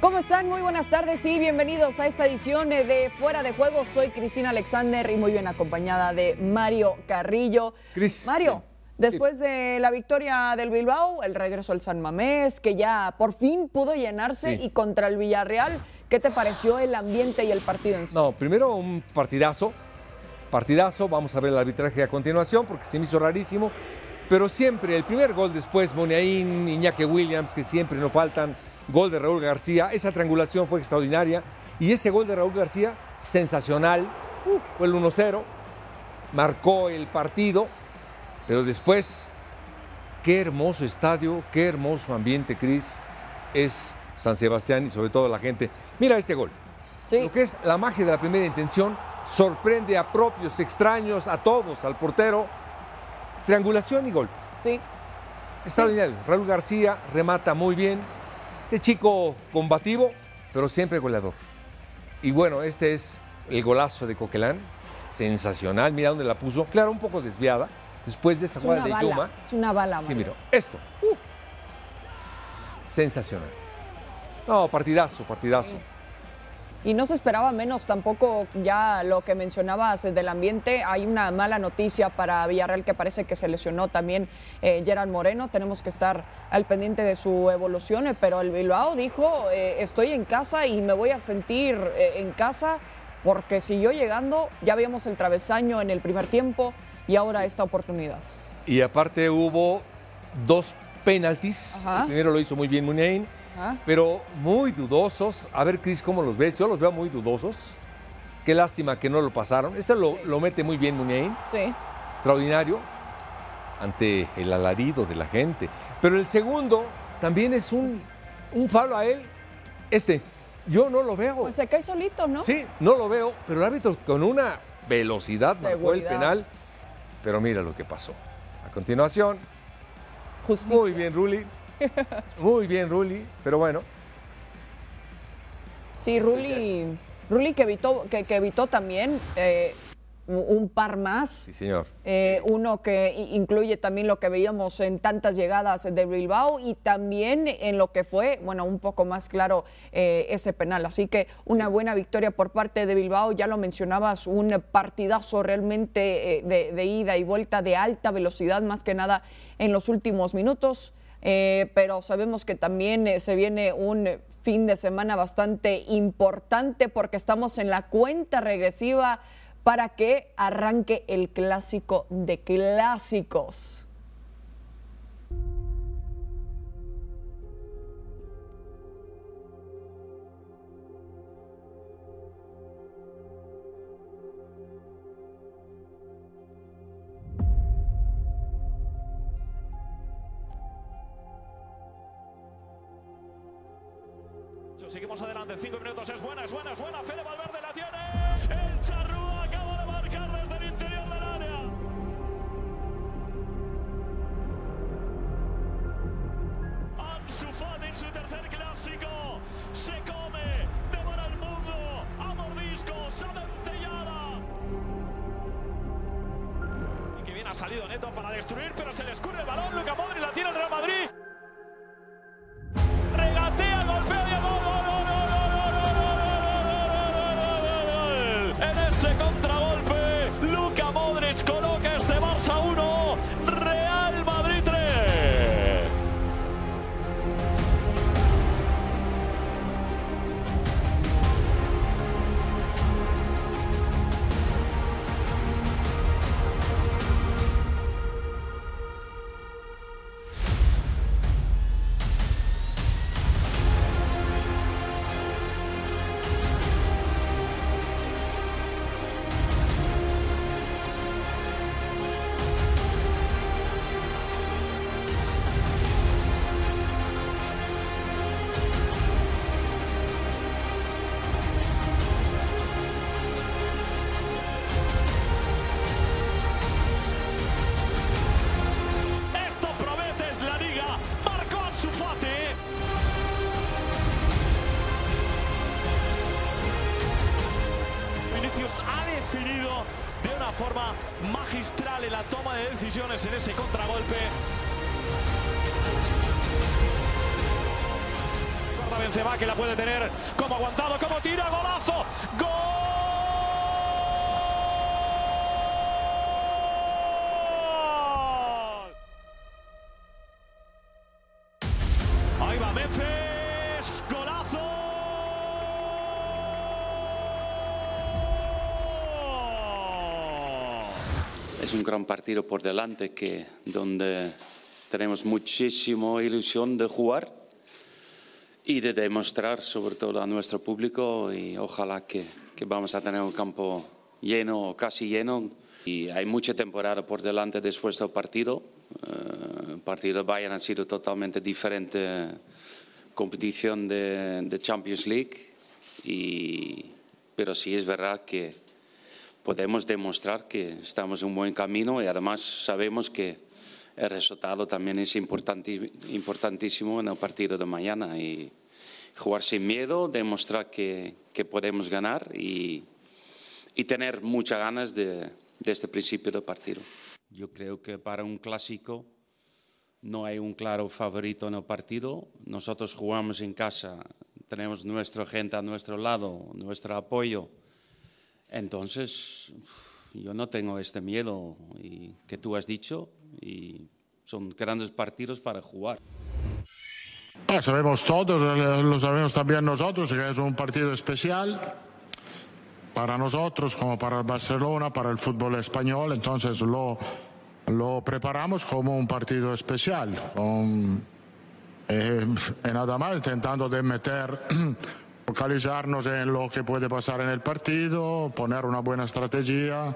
¿Cómo están? Muy buenas tardes y bienvenidos a esta edición de Fuera de Juego. Soy Cristina Alexander y muy bien acompañada de Mario Carrillo. Cris. Mario, después de la victoria del Bilbao, el regreso al San Mamés, que ya por fin pudo llenarse Sí. y contra el Villarreal, ¿qué te pareció el ambiente y el partido en sí? No, primero un partidazo. Partidazo. Vamos a ver el arbitraje a continuación porque se me hizo rarísimo. Pero siempre, el primer gol después, Moniaín, Iñaki Williams, que siempre no faltan. Gol de Raúl García. Esa triangulación fue extraordinaria. Y ese gol de Raúl García, sensacional. Fue el 1-0. Marcó el partido. Pero después, qué hermoso estadio, qué hermoso ambiente, Cris. Es San Sebastián y sobre todo la gente. Mira este gol. Sí. Lo que es la magia de la primera intención sorprende a propios, extraños, a todos, al portero. Triangulación y gol. Sí, Extraordinario. Raúl García remata muy bien. Este chico combativo, pero siempre goleador. Y bueno, este es el golazo de Coquelán. Sensacional. Mira dónde la puso. Claro, un poco desviada. Después de esta es jugada de bala. Yuma. Es una bala, Sí, mira, esto. Sensacional. No, partidazo, partidazo. Y no se esperaba menos tampoco ya lo que mencionabas del ambiente. Hay una mala noticia para Villarreal que parece que se lesionó también eh, Gerard Moreno. Tenemos que estar al pendiente de su evolución, eh, pero el Bilbao dijo, eh, estoy en casa y me voy a sentir eh, en casa porque siguió llegando. Ya vimos el travesaño en el primer tiempo y ahora esta oportunidad. Y aparte hubo dos penaltis. Ajá. El primero lo hizo muy bien Muniain, Ajá. pero muy dudosos. A ver, Cris, ¿cómo los ves? Yo los veo muy dudosos. Qué lástima que no lo pasaron. Este lo, lo mete muy bien Muniain, Sí, extraordinario, ante el alarido de la gente. Pero el segundo también es un, un falo a él. Este, yo no lo veo. pues se cae solito, ¿no? Sí, no lo veo, pero el árbitro con una velocidad marcó el Seguridad. penal. Pero mira lo que pasó. A continuación, Justicia. muy bien Ruli. Muy bien Ruli, pero bueno, Sí, Ruli, Ruli que evitó, que, que evitó también eh, un par más. sí señor. Eh, uno que incluye también lo que veíamos en tantas llegadas de Bilbao y también en lo que fue, bueno, un poco más claro eh, ese penal. Así que una buena victoria por parte de Bilbao, ya lo mencionabas, un partidazo realmente de, de ida y vuelta de alta velocidad, más que nada en los últimos minutos. Eh, pero sabemos que también eh, se viene un fin de semana bastante importante porque estamos en la cuenta regresiva para que arranque el clásico de clásicos. Seguimos adelante, cinco minutos, es buena, es buena, es buena. Fede Valverde la tiene. El Charrúa acaba de marcar desde el interior del área. Ansu Fati en su tercer clásico. Se come, devora el mundo. A mordiscos, a. Y que bien ha salido Neto para destruir, pero se le escurre el balón. Luca Modri la tiene el Real Madrid. Que la puede tener. Como aguantado, como tira, golazo, gol. Ahí va Memphis, golazo. Es un gran partido por delante que donde tenemos muchísima ilusión de jugar y de demostrar sobre todo a nuestro público y ojalá que, que vamos a tener un campo lleno o casi lleno y hay mucha temporada por delante después del partido. Eh, el partido de Bayern ha sido totalmente diferente competición de, de Champions League y, pero sí es verdad que podemos demostrar que estamos en un buen camino y además sabemos que el resultado también es importantísimo en el partido de mañana y jugar sin miedo, demostrar que, que podemos ganar y, y tener muchas ganas de, de este principio del partido. Yo creo que para un clásico no hay un claro favorito en el partido. Nosotros jugamos en casa, tenemos nuestra gente a nuestro lado, nuestro apoyo. Entonces, yo no tengo este miedo y, que tú has dicho y son grandes partidos para jugar. Sabemos todos, lo sabemos también nosotros, que es un partido especial para nosotros, como para el Barcelona, para el fútbol español, entonces lo, lo preparamos como un partido especial, con, eh, nada más intentando de meter, focalizarnos en lo que puede pasar en el partido, poner una buena estrategia,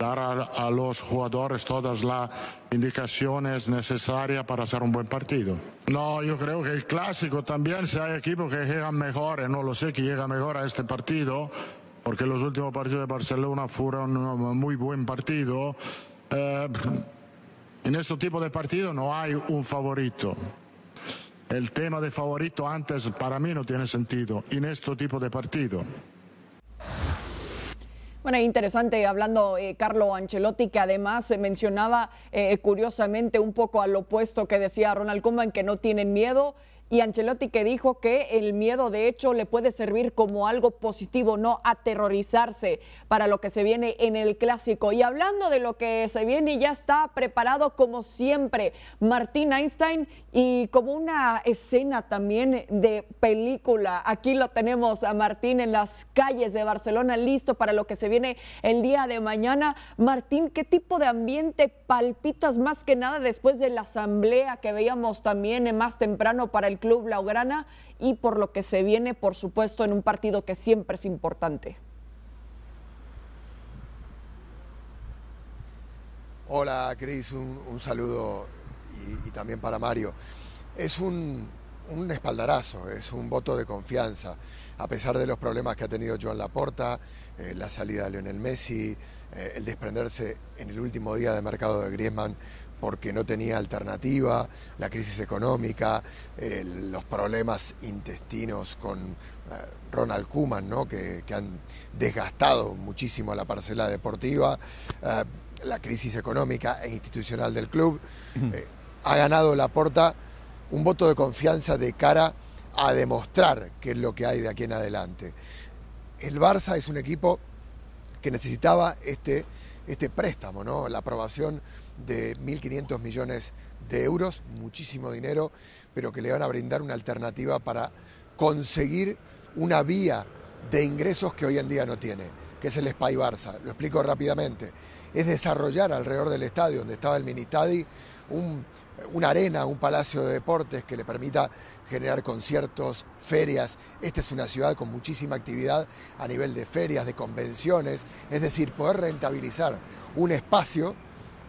dar a, los jugadores todas las indicaciones necesarias para hacer un buen partido. No, yo creo que el clásico también, si hay equipos que llegan mejor, y no lo sé, que llega mejor a este partido, porque los últimos partidos de Barcelona fueron un muy buen partido. eh, en este tipo de partido no hay un favorito. El tema de favorito antes para mí no tiene sentido en este tipo de partido. Bueno, interesante hablando eh, Carlo Ancelotti, que además eh, mencionaba curiosamente un poco al opuesto que decía Ronald Koeman, que no tienen miedo. Y Ancelotti que dijo que el miedo de hecho le puede servir como algo positivo, no aterrorizarse para lo que se viene en el clásico. Y hablando de lo que se viene, ya está preparado como siempre Martín Einstein y como una escena también de película. Aquí lo tenemos a Martín en las calles de Barcelona, listo para lo que se viene el día de mañana. Martín, ¿qué tipo de ambiente palpitas más que nada después de la asamblea que veíamos también eh, más temprano para el club Blaugrana y por lo que se viene, por supuesto, en un partido que siempre es importante? Hola, Cris, un, saludo y, y también para Mario. Es un, un espaldarazo, es un voto de confianza, a pesar de los problemas que ha tenido Joan Laporta, eh, la salida de Lionel Messi, eh, el desprenderse en el último día de mercado de Griezmann porque no tenía alternativa, la crisis económica, eh, los problemas intestinos con eh, Ronald Koeman, ¿no? que, que han desgastado muchísimo la parcela deportiva, eh, la crisis económica e institucional del club. Eh, ha ganado Laporta un voto de confianza de cara a demostrar qué es lo que hay de aquí en adelante. El Barça es un equipo que necesitaba este, este préstamo, ¿no? la aprobación de 1.500 millones de euros, muchísimo dinero, pero que le van a brindar una alternativa para conseguir una vía de ingresos que hoy en día no tiene, que es el Spy Barça. Lo explico rápidamente. Es desarrollar alrededor del estadio donde estaba el Ministadi un, una arena, un palacio de deportes que le permita generar conciertos, ferias. Esta es una ciudad con muchísima actividad a nivel de ferias, de convenciones, es decir, poder rentabilizar un espacio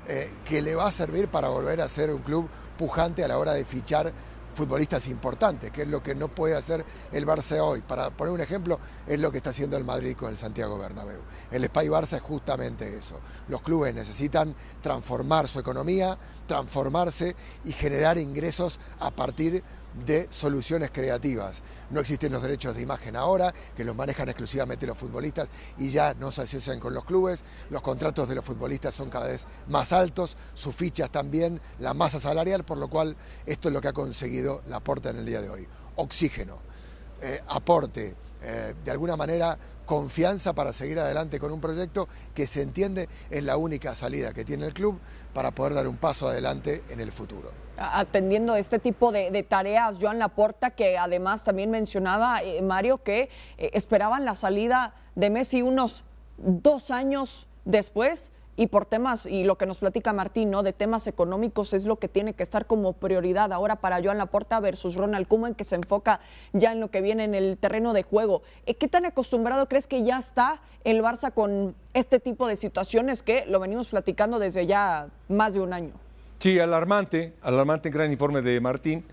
eh, que le va a servir para volver a ser un club pujante a la hora de fichar futbolistas importantes, que es lo que no puede hacer el Barça hoy. Para poner un ejemplo, es lo que está haciendo el Madrid con el Santiago Bernabéu. El Spy Barça es justamente eso. Los clubes necesitan transformar su economía, transformarse y generar ingresos a partir de soluciones creativas. No existen los derechos de imagen ahora, que los manejan exclusivamente los futbolistas y ya no se asocian con los clubes. Los contratos de los futbolistas son cada vez más altos, sus fichas también, la masa salarial, por lo cual esto es lo que ha conseguido la Porta en el día de hoy. Oxígeno. Eh, aporte, eh, de alguna manera confianza para seguir adelante con un proyecto que se entiende es la única salida que tiene el club para poder dar un paso adelante en el futuro. Atendiendo este tipo de, tareas, Joan Laporta, que además también mencionaba, eh, Mario, que esperaban la salida de Messi unos dos años después y por temas, y lo que nos platica Martín, ¿no? De temas económicos es lo que tiene que estar como prioridad ahora para Joan Laporta versus Ronald Koeman, que se enfoca ya en lo que viene en el terreno de juego. Eh, ¿Qué tan acostumbrado crees que ya está el Barça con este tipo de situaciones que lo venimos platicando desde ya más de un año? Sí, alarmante, alarmante gran informe de Martín.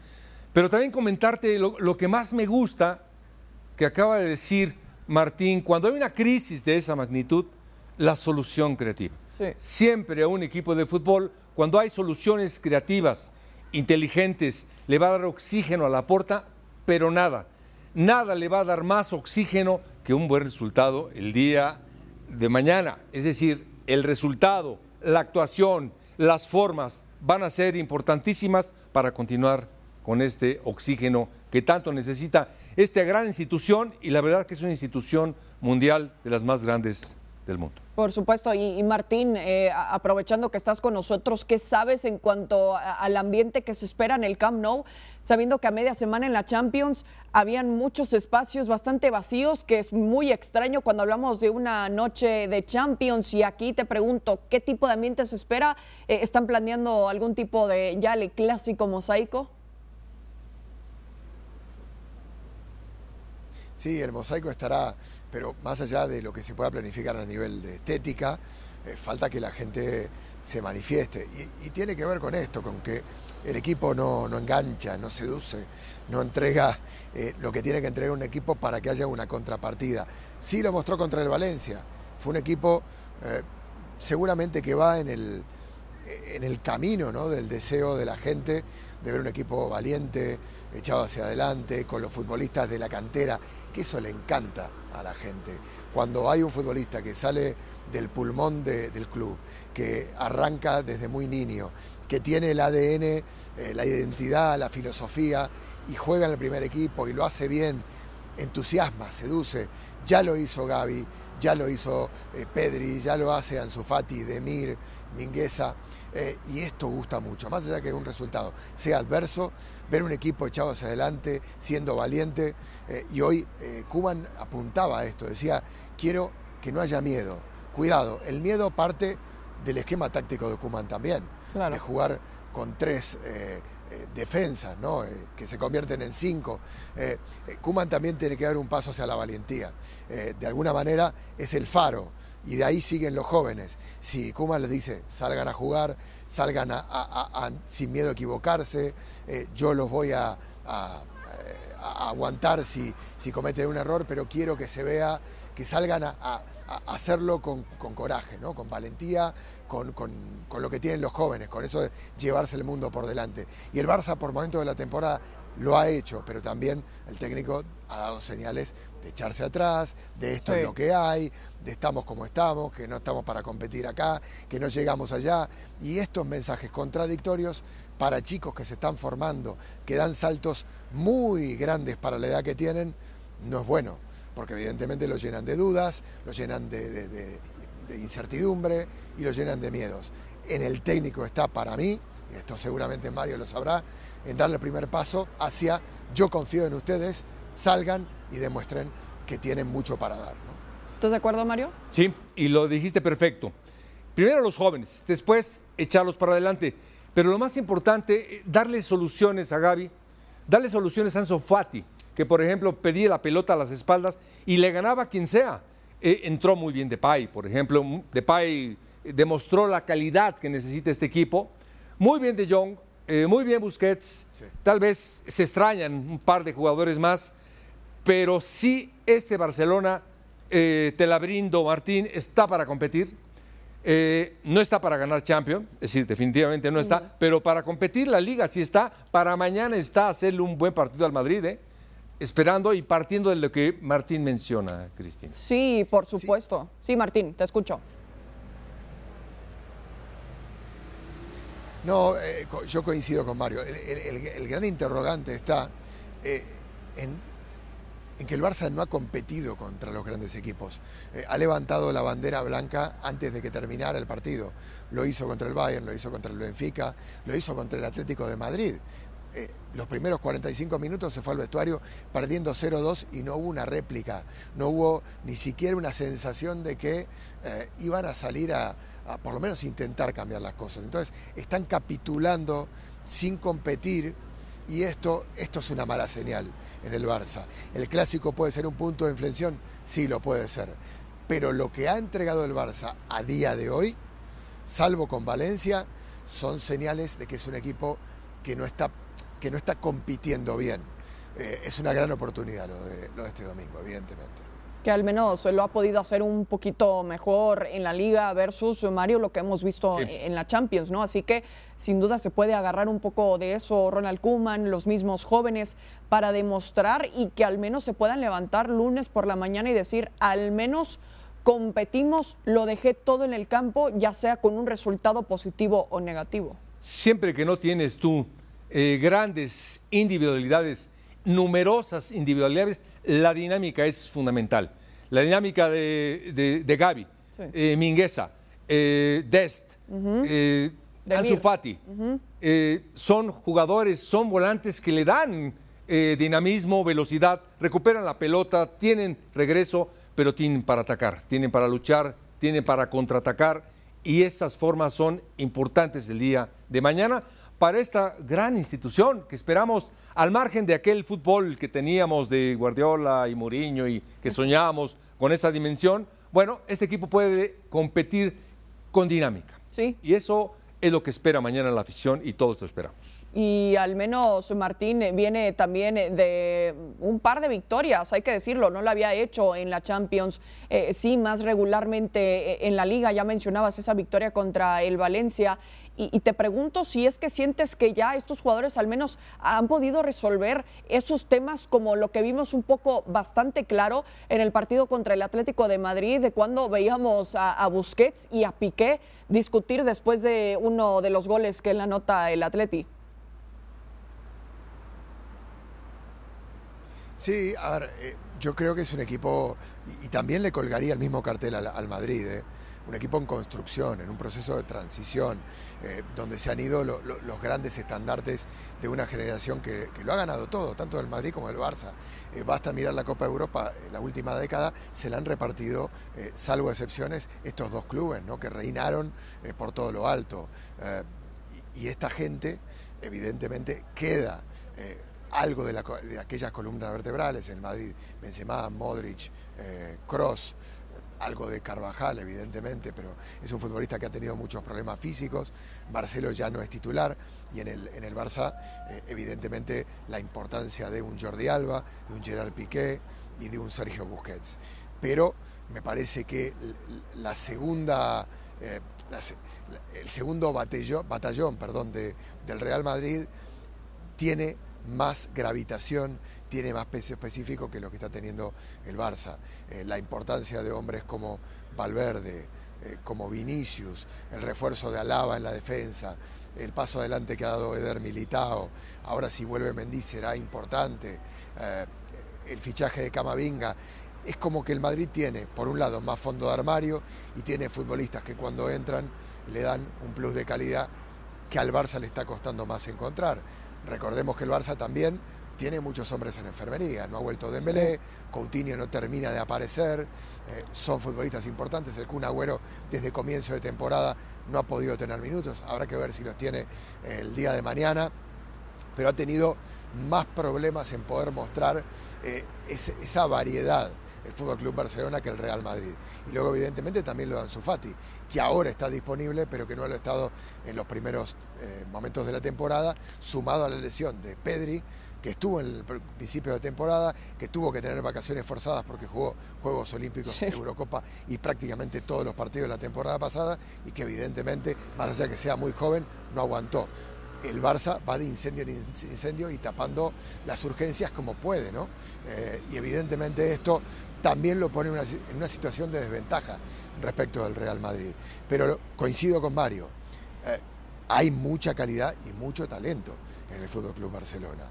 Pero también comentarte lo, lo que más me gusta que acaba de decir Martín, cuando hay una crisis de esa magnitud, la solución creativa. Siempre a un equipo de fútbol, cuando hay soluciones creativas, inteligentes, le va a dar oxígeno a la porta, pero nada, nada le va a dar más oxígeno que un buen resultado el día de mañana. Es decir, el resultado, la actuación, las formas van a ser importantísimas para continuar con este oxígeno que tanto necesita esta gran institución y la verdad que es una institución mundial de las más grandes del mundo. Por supuesto, y, Martín, eh, aprovechando que estás con nosotros, ¿qué sabes en cuanto al ambiente que se espera en el Camp Nou? Sabiendo que a media semana en la Champions habían muchos espacios bastante vacíos, que es muy extraño cuando hablamos de una noche de Champions. Y aquí te pregunto, ¿qué tipo de ambiente se espera? Eh, ¿Están planeando algún tipo de ya el clásico mosaico? Sí, el mosaico estará pero más allá de lo que se pueda planificar a nivel de estética, eh, falta que la gente se manifieste. Y, tiene que ver con esto, con que el equipo no, engancha, no seduce, no entrega eh, lo que tiene que entregar un equipo para que haya una contrapartida. Sí lo mostró contra el Valencia. Fue un equipo eh, seguramente que va en el, en el camino ¿no? del deseo de la gente de ver un equipo valiente, echado hacia adelante, con los futbolistas de la cantera que eso le encanta a la gente. Cuando hay un futbolista que sale del pulmón del club, que arranca desde muy niño, que tiene el ADN, eh, la identidad, la filosofía, y juega en el primer equipo y lo hace bien, entusiasma, seduce. Ya lo hizo Gaby, ya lo hizo eh, Pedri, ya lo hace Ansu Fati, Demir, Mingueza. Eh, y esto gusta mucho, más allá que un resultado sea adverso, ver un equipo echado hacia adelante, siendo valiente. Eh, y hoy eh, Kuman apuntaba a esto, decía, quiero que no haya miedo. Cuidado, el miedo parte del esquema táctico de Kuman también, de jugar con tres defensas, ¿no? que se convierten en cinco. Kuman también tiene que dar un paso hacia la valentía. de alguna manera es el faro y de ahí siguen los jóvenes. Si Kuma les dice, salgan a jugar, salgan a, sin miedo a equivocarse, eh, yo los voy a, aguantar si, si, cometen un error, pero quiero que se vea, que salgan a, hacerlo con, coraje, ¿no? con valentía, con, con, lo que tienen los jóvenes, con eso de llevarse el mundo por delante. Y el Barça por momentos de la temporada lo ha hecho, pero también el técnico ha dado señales de echarse atrás, de esto es lo que hay, estamos como estamos, que no estamos para competir acá, que no llegamos allá. Y estos mensajes contradictorios para chicos que se están formando, que dan saltos muy grandes para la edad que tienen, no es bueno, porque evidentemente lo llenan de dudas, lo llenan de, incertidumbre y lo llenan de miedos. En el técnico está para mí, y esto seguramente Mario lo sabrá, en darle el primer paso hacia yo confío en ustedes, salgan y demuestren que tienen mucho para dar. ¿Estás de acuerdo, Mario? Sí, y lo dijiste perfecto. Primero los jóvenes, después echarlos para adelante. Pero lo más importante, eh, darle soluciones a Gaby, darle soluciones a Anso Fati, que por ejemplo pedía la pelota a las espaldas y le ganaba a quien sea. Eh, entró muy bien Depay, por ejemplo. Depay demostró la calidad que necesita este equipo. Muy bien De Jong, eh, muy bien Busquets. Tal vez se extrañan un par de jugadores más, pero sí este Barcelona, eh, te la brindo Martín, está para competir. Eh, no está para ganar Champions, es decir, definitivamente no está, pero para competir la liga sí está. Para mañana está hacerle un buen partido al Madrid, ¿eh? esperando y partiendo de lo que Martín menciona, Cristina. Sí, por supuesto. sí Martín, te escucho. No, eh, yo coincido con Mario. El, gran interrogante está eh, en en que el Barça no ha competido contra los grandes equipos. Eh, ha levantado la bandera blanca antes de que terminara el partido. Lo hizo contra el Bayern, lo hizo contra el Benfica, lo hizo contra el Atlético de Madrid. Eh, los primeros 45 minutos se fue al vestuario perdiendo 0-2 y no hubo una réplica, no hubo ni siquiera una sensación de que eh, iban a salir a, a por lo menos intentar cambiar las cosas. Entonces están capitulando sin competir y esto, esto es una mala señal en el Barça. ¿El clásico puede ser un punto de inflexión? Sí, lo puede ser. Pero lo que ha entregado el Barça a día de hoy, salvo con Valencia, son señales de que es un equipo que no está, que no está compitiendo bien. Eh, es una gran oportunidad lo de, lo de este domingo, evidentemente que al menos lo ha podido hacer un poquito mejor en la liga versus Mario lo que hemos visto en la Champions, ¿no? Así que sin duda se puede agarrar un poco de eso Ronald Koeman, los mismos jóvenes para demostrar y que al menos se puedan levantar lunes por la mañana y decir, al menos competimos, lo dejé todo en el campo, ya sea con un resultado positivo o negativo. Siempre que no tienes tú eh, grandes individualidades, numerosas individualidades, la dinámica es fundamental. La dinámica de, de, de Gaby, eh, Mingueza, eh, Dest, eh, Ansu Fati, son jugadores, son volantes que le dan dinamismo, velocidad, recuperan la pelota, tienen regreso, pero tienen para atacar, tienen para luchar, tienen para contraatacar y esas formas son importantes el día de mañana para esta gran institución que esperamos, al margen de aquel fútbol que teníamos de Guardiola y Mourinho y que soñábamos con esa dimensión, bueno, este equipo puede competir con dinámica. Sí. Y eso es lo que espera mañana la afición y todos lo esperamos. Y al menos Martín viene también de un par de victorias, hay que decirlo, no lo había hecho en la Champions, eh, sí, más regularmente eh, en la liga, ya mencionabas esa victoria contra el Valencia y, te pregunto si es que sientes que ya estos jugadores al menos han podido resolver esos temas como lo que vimos un poco bastante claro en el partido contra el Atlético de Madrid, de cuando veíamos a, Busquets y a Piqué discutir después de uno de los goles que él anota el Atleti. Sí, a ver, eh, yo creo que es un equipo, y, también le colgaría el mismo cartel al, Madrid, eh un equipo en construcción, en un proceso de transición, eh, donde se han ido los grandes estandartes de una generación que, lo ha ganado todo, tanto del Madrid como del Barça. Eh, basta mirar la Copa de Europa, en la última década se la han repartido, eh, salvo excepciones, estos dos clubes ¿no? que reinaron por todo lo alto. Y, esta gente, evidentemente, queda algo de, de, aquellas columnas vertebrales en Madrid, Benzema, Modric, Cross, algo de Carvajal, evidentemente, pero es un futbolista que ha tenido muchos problemas físicos. Marcelo ya no es titular y en el, en el Barça, eh, evidentemente, la importancia de un Jordi Alba, de un Gerard Piqué y de un Sergio Busquets. Pero me parece que la segunda, eh, el segundo batallón, batallón perdón, de, del Real Madrid tiene más gravitación tiene más peso específico que lo que está teniendo el Barça. Eh, la importancia de hombres como Valverde, eh, como Vinicius, el refuerzo de Alaba en la defensa, el paso adelante que ha dado Eder Militao, ahora si vuelve Mendy será importante, eh, el fichaje de Camavinga. Es como que el Madrid tiene, por un lado, más fondo de armario y tiene futbolistas que cuando entran le dan un plus de calidad que al Barça le está costando más encontrar. Recordemos que el Barça también tiene muchos hombres en enfermería. No ha vuelto Dembélé, Coutinho no termina de aparecer, eh, son futbolistas importantes. El Kun Agüero desde comienzo de temporada no ha podido tener minutos, habrá que ver si los tiene el día de mañana, pero ha tenido más problemas en poder mostrar eh, esa variedad el Fútbol Club Barcelona que el Real Madrid. Y luego, evidentemente, también lo de Ansu Fati, que ahora está disponible, pero que no lo ha estado en los primeros eh, momentos de la temporada, sumado a la lesión de Pedri, que estuvo en el principio de temporada, que tuvo que tener vacaciones forzadas porque jugó Juegos Olímpicos, Eurocopa y prácticamente todos los partidos de la temporada pasada y que evidentemente, más allá de que sea muy joven, no aguantó. El Barça va de incendio en incendio y tapando las urgencias como puede, ¿no? Eh, y evidentemente esto también lo pone en una situación de desventaja respecto del Real Madrid. Pero coincido con Mario, eh, hay mucha calidad y mucho talento en el Fútbol Club Barcelona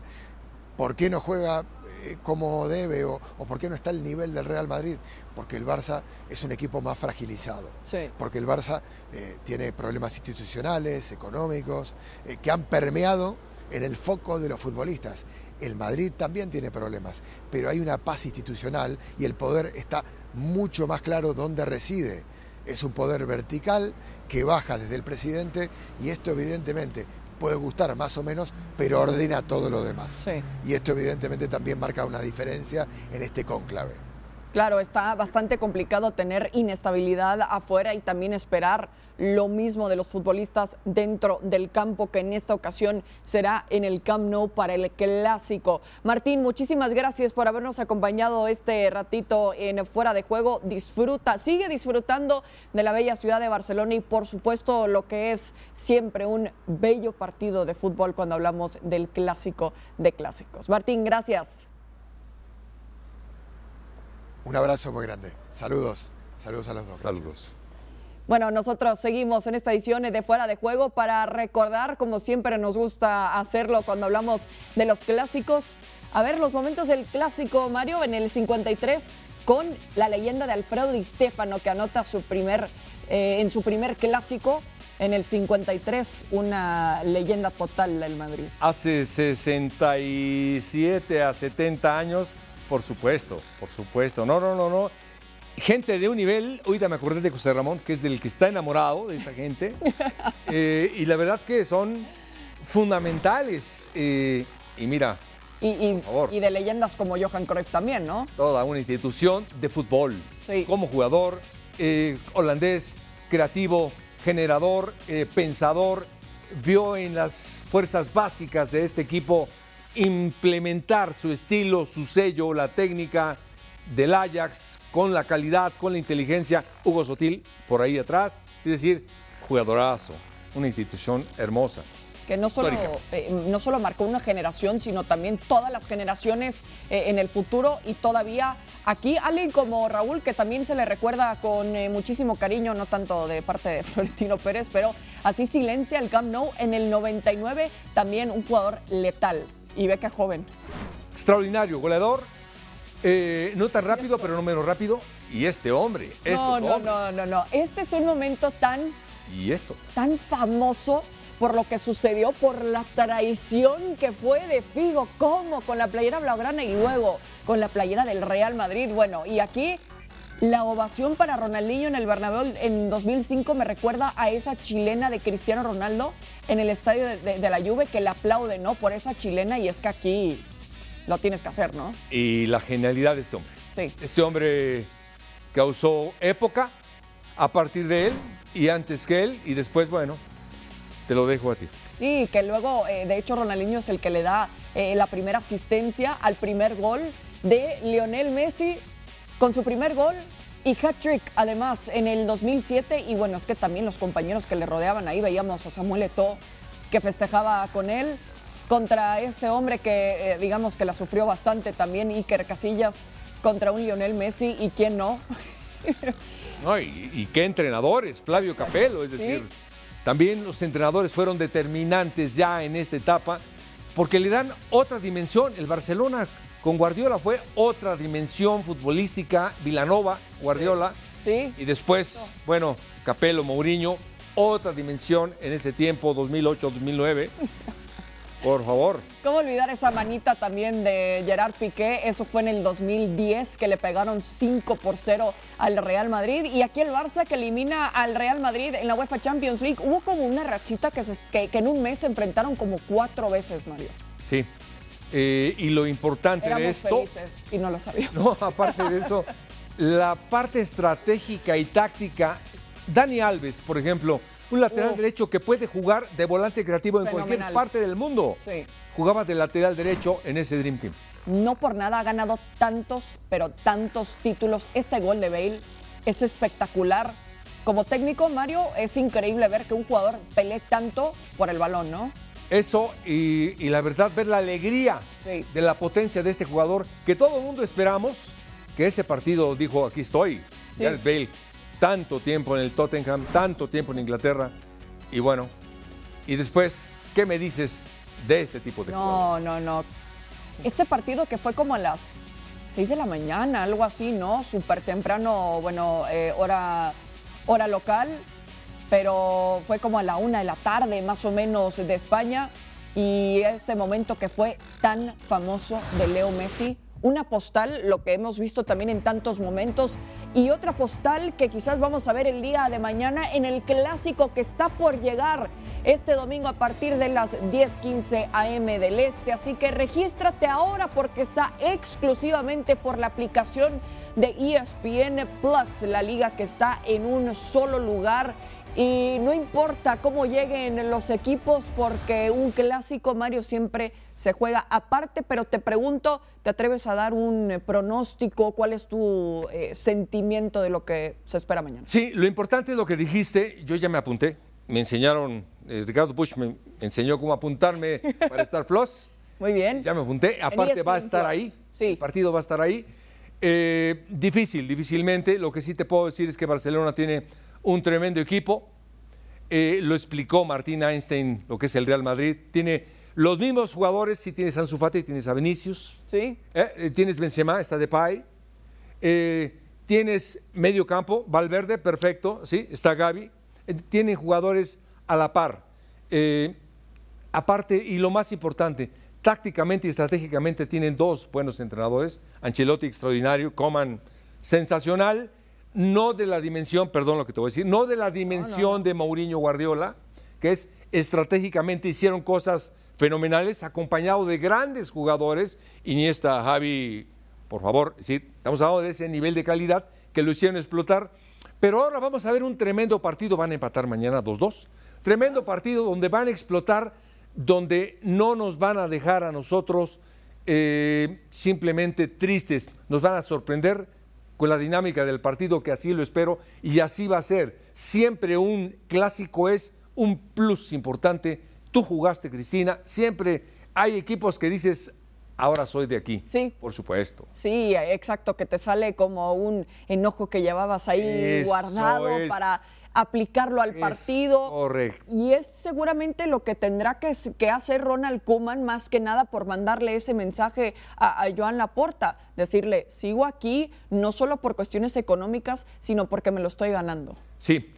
¿Por qué no juega eh, como debe o, o por qué no está al nivel del Real Madrid? Porque el Barça es un equipo más fragilizado. Sí. Porque el Barça eh, tiene problemas institucionales, económicos, que han permeado en el foco de los futbolistas. El Madrid también tiene problemas, pero hay una paz institucional y el poder está mucho más claro dónde reside. Es un poder vertical que baja desde el presidente y esto evidentemente puede gustar más o menos, pero ordena todo lo demás. Sí. Y esto evidentemente también marca una diferencia en este cónclave. Claro, está bastante complicado tener inestabilidad afuera y también esperar lo mismo de los futbolistas dentro del campo, que en esta ocasión será en el Camp Nou para el clásico. Martín, muchísimas gracias por habernos acompañado este ratito en Fuera de Juego. Disfruta, sigue disfrutando de la bella ciudad de Barcelona y por supuesto lo que es siempre un bello partido de fútbol cuando hablamos del clásico de clásicos. Martín, gracias. Un abrazo muy grande. Saludos. Saludos a los dos. Gracias. Bueno, nosotros seguimos en esta edición de Fuera de Juego para recordar, como siempre nos gusta hacerlo cuando hablamos de los clásicos, a ver los momentos del clásico, Mario, en el 53 con la leyenda de Alfredo Di Stefano que anota su primer, eh, en su primer clásico. En el 53, una leyenda total del Madrid. Hace 67 a 70 años, por supuesto, por supuesto. No, no, no, no. Gente de un nivel, ahorita me acordé de José Ramón, que es del que está enamorado de esta gente. Eh, y la verdad que son fundamentales. Eh, y mira, Y, y- favor. y de leyendas como Johan Cruyff también, ¿no? toda una institución de fútbol. Sí. Como jugador, eh, holandés, creativo, generador, eh, pensador, vio en las fuerzas básicas de este equipo implementar su estilo, su sello, la técnica del Ajax, con la calidad, con la inteligencia. Hugo Sotil por ahí atrás, es decir, jugadorazo, una institución hermosa. que no solo, eh, no solo marcó una generación, sino también todas las generaciones eh, en el futuro y todavía aquí alguien como Raúl, que también se le recuerda con eh, muchísimo cariño, no tanto de parte de Florentino Pérez, pero así silencia el Camp Nou en el 99, también un jugador letal y que joven. Extraordinario, goleador, eh, no tan rápido, pero no menos rápido. Y este hombre, estos No, no, no, no, no. Este es un momento tan y esto. tan famoso por lo que sucedió, por la traición que fue de Figo, como con la playera blaugrana y luego con la playera del Real Madrid. Bueno, y aquí la ovación para Ronaldinho en el Bernabéu en 2005 me recuerda a esa chilena de Cristiano Ronaldo en el estadio de, de- de la Juve que le aplaude, ¿no? Por esa chilena y es que aquí lo tienes que hacer, ¿no? Y la genialidad de este hombre. Sí. Este hombre causó época a partir de él y antes que él y después, bueno, te lo dejo a ti. Sí, que luego, eh, de hecho, Ronaldinho es el que le da eh, la primera asistencia al primer gol de Lionel Messi con su primer gol y hat-trick, además, en el 2007. Y bueno, es que también los compañeros que le rodeaban ahí, veíamos a Samuel Eto'o que festejaba con él contra este hombre que, eh, digamos, que la sufrió bastante también, Iker Casillas, contra un Lionel Messi y quién no. No, y, y qué entrenadores, Flavio Capello, es decir, también los entrenadores fueron determinantes ya en esta etapa porque le dan otra dimensión. El Barcelona con Guardiola fue otra dimensión futbolística, Vilanova, Guardiola, Sí. y después, bueno, Capello, Mourinho, otra dimensión en ese tiempo, 2008-2009. Por favor. ¿Cómo olvidar esa manita también de Gerard Piqué? Eso fue en el 2010 que le pegaron 5 por 0 al Real Madrid. Y aquí el Barça que elimina al Real Madrid en la UEFA Champions League. Hubo como una rachita que, se- que- que en un mes se enfrentaron como cuatro veces, Mario. Sí. Eh, y lo importante de Éramos esto, felices y no lo sabíamos. no, aparte de eso, la parte estratégica y táctica. Dani Alves, por ejemplo, un lateral Uh. derecho que puede jugar de volante creativo en cualquier parte del mundo. Sí. Jugaba de lateral derecho en ese Dream Team. No por nada ha ganado tantos, pero tantos títulos. Este gol de Bale es espectacular. Como técnico, Mario, es increíble ver que un jugador pelee tanto por el balón, ¿no? Eso y, y la verdad, ver la alegría Sí. de la potencia de este jugador que todo el mundo esperamos que ese partido dijo, aquí estoy. Sí. Gareth Bale, tanto tiempo en el Tottenham, tanto tiempo en Inglaterra. Y bueno, y después, ¿qué me dices de este tipo de jugador? No, no, no. Este partido que fue como a las 6 de la mañana, algo así, ¿no? Súper temprano, bueno, eh, hora, hora local, pero fue como a la una de la tarde, más o menos, de España. Y este momento que fue tan famoso de Leo Messi, una postal, lo que hemos visto también en tantos momentos, y otra postal que quizás vamos a ver el día de mañana en el clásico que está por llegar este domingo a partir de las 10:15 am del este. Así que regístrate ahora porque está exclusivamente por la aplicación de ESPN Plus, la liga que está en un solo lugar y no importa cómo lleguen los equipos, porque un clásico, Mario, siempre se juega aparte, pero te pregunto, ¿te atreves a dar un eh, pronóstico? ¿Cuál es tu eh, sentimiento de lo que se espera mañana? Sí, lo importante es lo que dijiste, yo ya me apunté, me enseñaron, eh, Ricardo Bush me enseñó cómo apuntarme para Star Plus. Muy bien. Ya me apunté, aparte va a estar ahí, sí. el partido va a estar ahí. difícil, difícilmente, lo que sí te puedo decir es que Barcelona tiene un tremendo equipo. Eh, lo explicó Martín Einstein, lo que es el Real Madrid. Tiene los mismos jugadores, si tienes a Ansu Fati, tienes a Vinicius. Sí. Eh, eh, tienes Benzema, está de Pai. tienes medio campo, Valverde, perfecto, sí, está Gaby. tienen jugadores a la par. aparte, y lo más importante, tácticamente y estratégicamente tienen dos buenos entrenadores. Ancelotti extraordinario, Coman sensacional no de la dimensión, perdón lo que te voy a decir, no de la dimensión de Mourinho Guardiola, que es estratégicamente hicieron cosas fenomenales, acompañado de grandes jugadores, Iniesta, Javi, por favor, sí, estamos hablando de ese nivel de calidad que lo hicieron explotar, pero ahora vamos a ver un tremendo partido, van a empatar mañana 2-2, tremendo partido donde van a explotar, donde no nos van a dejar a nosotros eh, simplemente tristes, nos van a sorprender con la dinámica del partido, que así lo espero, y así va a ser. Siempre un clásico es un plus importante. Tú jugaste, Cristina, siempre hay equipos que dices, ahora soy de aquí. Sí. Por supuesto. Sí, exacto, que te sale como un enojo que llevabas ahí guardado para aplicarlo al partido. Correcto. Y es seguramente lo que tendrá que, que, hacer Ronald Kuman más que nada por mandarle ese mensaje a, a, Joan Laporta, decirle, sigo aquí no solo por cuestiones económicas, sino porque me lo estoy ganando. Sí,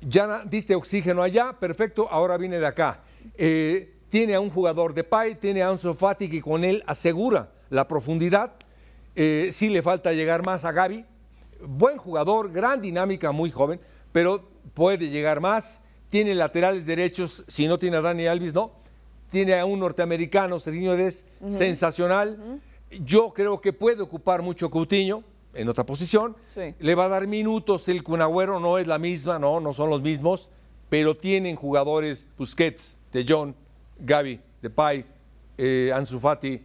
ya diste oxígeno allá, perfecto, ahora viene de acá. Eh, tiene a un jugador de PAI, tiene a Ansu Fati que con él asegura la profundidad. Eh, sí le falta llegar más a Gaby. Buen jugador, gran dinámica, muy joven pero puede llegar más. Tiene laterales derechos, si no tiene a Dani Alves, no. Tiene a un norteamericano, Serginho Des, sensacional. Yo creo que puede ocupar mucho Coutinho en otra posición. Le va a dar minutos. El Cunagüero no es la misma, no, no son los mismos, pero tienen jugadores Busquets, De Jong, Gaby, Depay, eh, Ansu Fati.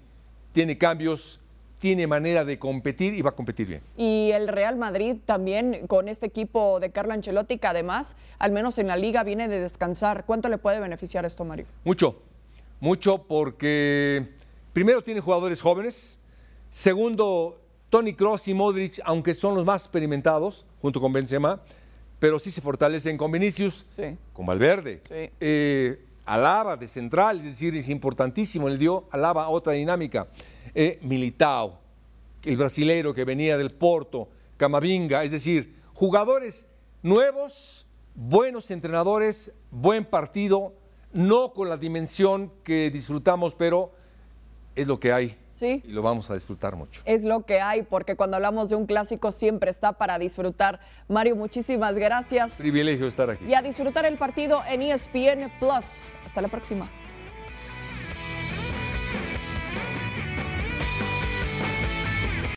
Tiene cambios tiene manera de competir y va a competir bien. Y el Real Madrid también con este equipo de Carlo Ancelotti, que además, al menos en la liga, viene de descansar. ¿Cuánto le puede beneficiar esto, Mario? Mucho, mucho porque primero tiene jugadores jóvenes, segundo, Tony Cross y Modric, aunque son los más experimentados, junto con Benzema, pero sí se fortalecen con Vinicius, con Valverde. Eh, Alaba de central, es decir, es importantísimo, le dio Alaba otra dinámica eh, Militao, el brasilero que venía del Porto, Camavinga, es decir, jugadores nuevos, buenos entrenadores, buen partido, no con la dimensión que disfrutamos, pero es lo que hay. Sí. Y lo vamos a disfrutar mucho. Es lo que hay, porque cuando hablamos de un clásico siempre está para disfrutar. Mario, muchísimas gracias. Privilegio estar aquí. Y a disfrutar el partido en ESPN Plus. Hasta la próxima.